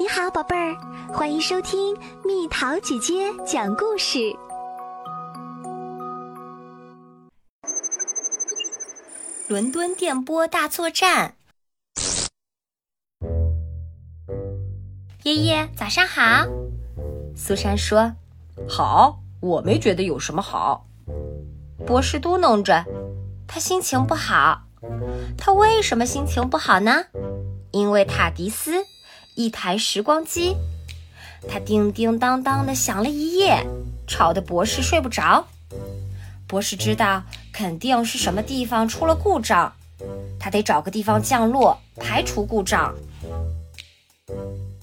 你好，宝贝儿，欢迎收听蜜桃姐姐讲故事。伦敦电波大作战。爷爷，早上好。苏珊说：“好，我没觉得有什么好。”博士嘟囔着，他心情不好。他为什么心情不好呢？因为塔迪斯。一台时光机，它叮叮当当的响了一夜，吵得博士睡不着。博士知道肯定是什么地方出了故障，他得找个地方降落，排除故障。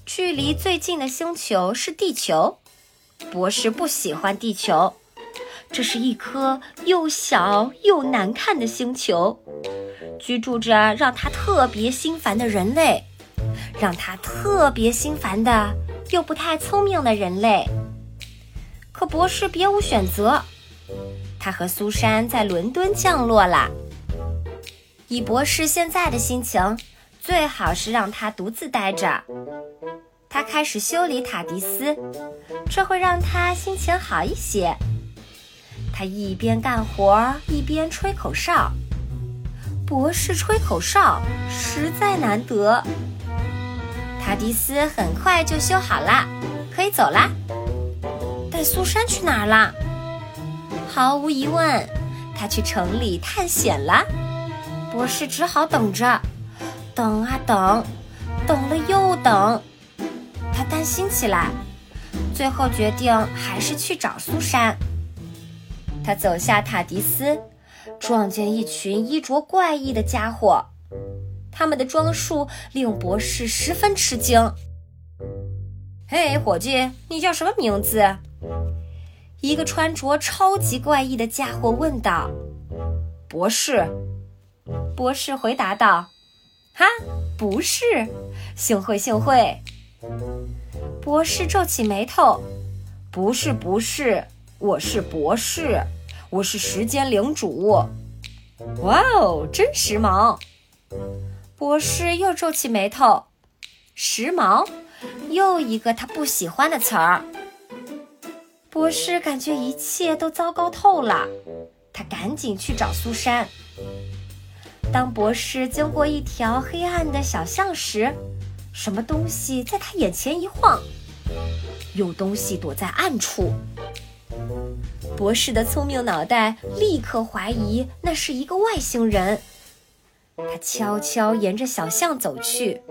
距离最近的星球是地球，博士不喜欢地球，这是一颗又小又难看的星球，居住着让他特别心烦的人类。让他特别心烦的又不太聪明的人类，可博士别无选择。他和苏珊在伦敦降落了。以博士现在的心情，最好是让他独自待着。他开始修理塔迪斯，这会让他心情好一些。他一边干活一边吹口哨。博士吹口哨实在难得。塔迪斯很快就修好了，可以走啦。但苏珊去哪儿了？毫无疑问，她去城里探险了。博士只好等着，等啊等，等了又等。他担心起来，最后决定还是去找苏珊。他走下塔迪斯，撞见一群衣着怪异的家伙。他们的装束令博士十分吃惊。嘿，伙计，你叫什么名字？一个穿着超级怪异的家伙问道。博士，博士回答道。哈，不是，幸会幸会。博士皱起眉头。不是不是，我是博士，我是时间领主。哇哦，真时髦。博士又皱起眉头，时髦，又一个他不喜欢的词儿。博士感觉一切都糟糕透了，他赶紧去找苏珊。当博士经过一条黑暗的小巷时，什么东西在他眼前一晃，有东西躲在暗处。博士的聪明脑袋立刻怀疑那是一个外星人。他悄悄沿着小巷走去，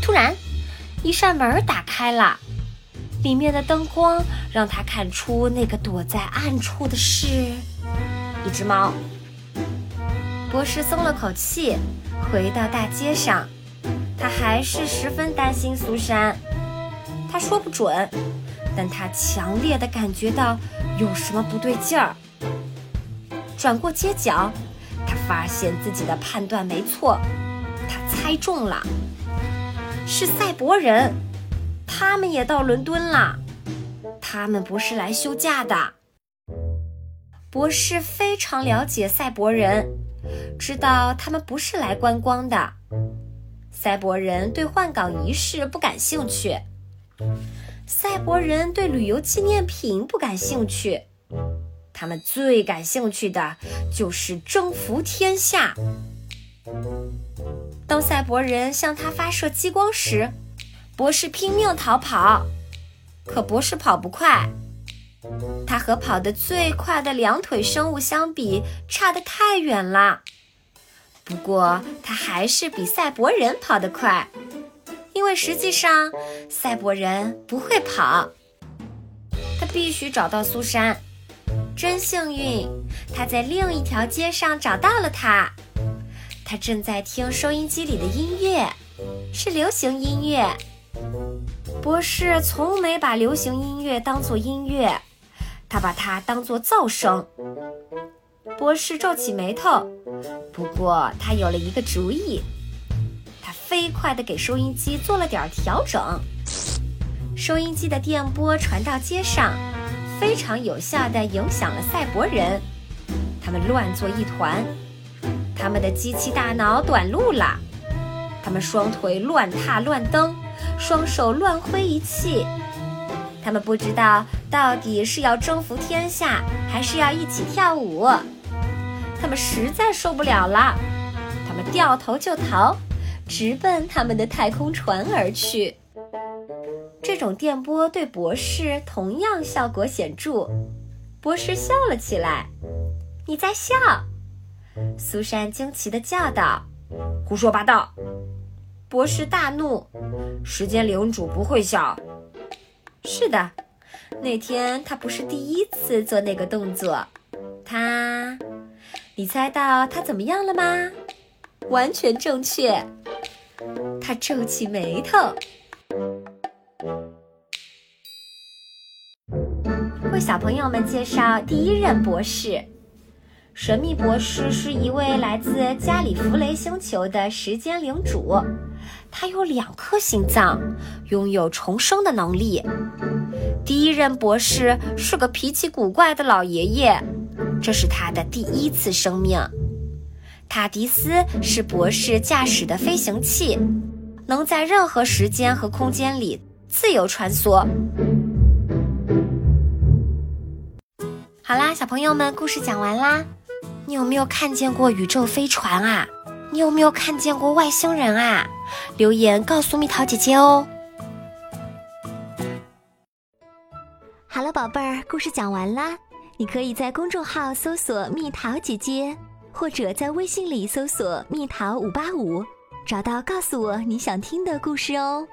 突然，一扇门打开了，里面的灯光让他看出那个躲在暗处的是一只猫。博士松了口气，回到大街上，他还是十分担心苏珊。他说不准，但他强烈的感觉到有什么不对劲儿。转过街角。他发现自己的判断没错，他猜中了，是赛博人，他们也到伦敦了，他们不是来休假的。博士非常了解赛博人，知道他们不是来观光的。赛博人对换岗仪式不感兴趣，赛博人对旅游纪念品不感兴趣。他们最感兴趣的就是征服天下。当赛博人向他发射激光时，博士拼命逃跑，可博士跑不快，他和跑得最快的两腿生物相比，差得太远了。不过他还是比赛博人跑得快，因为实际上赛博人不会跑。他必须找到苏珊。真幸运，他在另一条街上找到了他。他正在听收音机里的音乐，是流行音乐。博士从没把流行音乐当作音乐，他把它当作噪声。博士皱起眉头，不过他有了一个主意。他飞快地给收音机做了点调整，收音机的电波传到街上。非常有效地影响了赛博人，他们乱作一团，他们的机器大脑短路了。他们双腿乱踏乱蹬，双手乱挥一气。他们不知道到底是要征服天下，还是要一起跳舞。他们实在受不了了，他们掉头就逃，直奔他们的太空船而去。这种电波对博士同样效果显著。博士笑了起来：“你在笑？”苏珊惊奇地叫道：“胡说八道！”博士大怒：“时间领主不会笑。”是的，那天他不是第一次做那个动作。他，你猜到他怎么样了吗？完全正确。他皱起眉头。为小朋友们介绍第一任博士。神秘博士是一位来自加里弗雷星球的时间领主，他有两颗心脏，拥有重生的能力。第一任博士是个脾气古怪的老爷爷，这是他的第一次生命。塔迪斯是博士驾驶的飞行器，能在任何时间和空间里自由穿梭。好啦，小朋友们，故事讲完啦。你有没有看见过宇宙飞船啊？你有没有看见过外星人啊？留言告诉蜜桃姐姐哦。好了，宝贝儿，故事讲完啦。你可以在公众号搜索“蜜桃姐姐”，或者在微信里搜索“蜜桃五八五”，找到告诉我你想听的故事哦。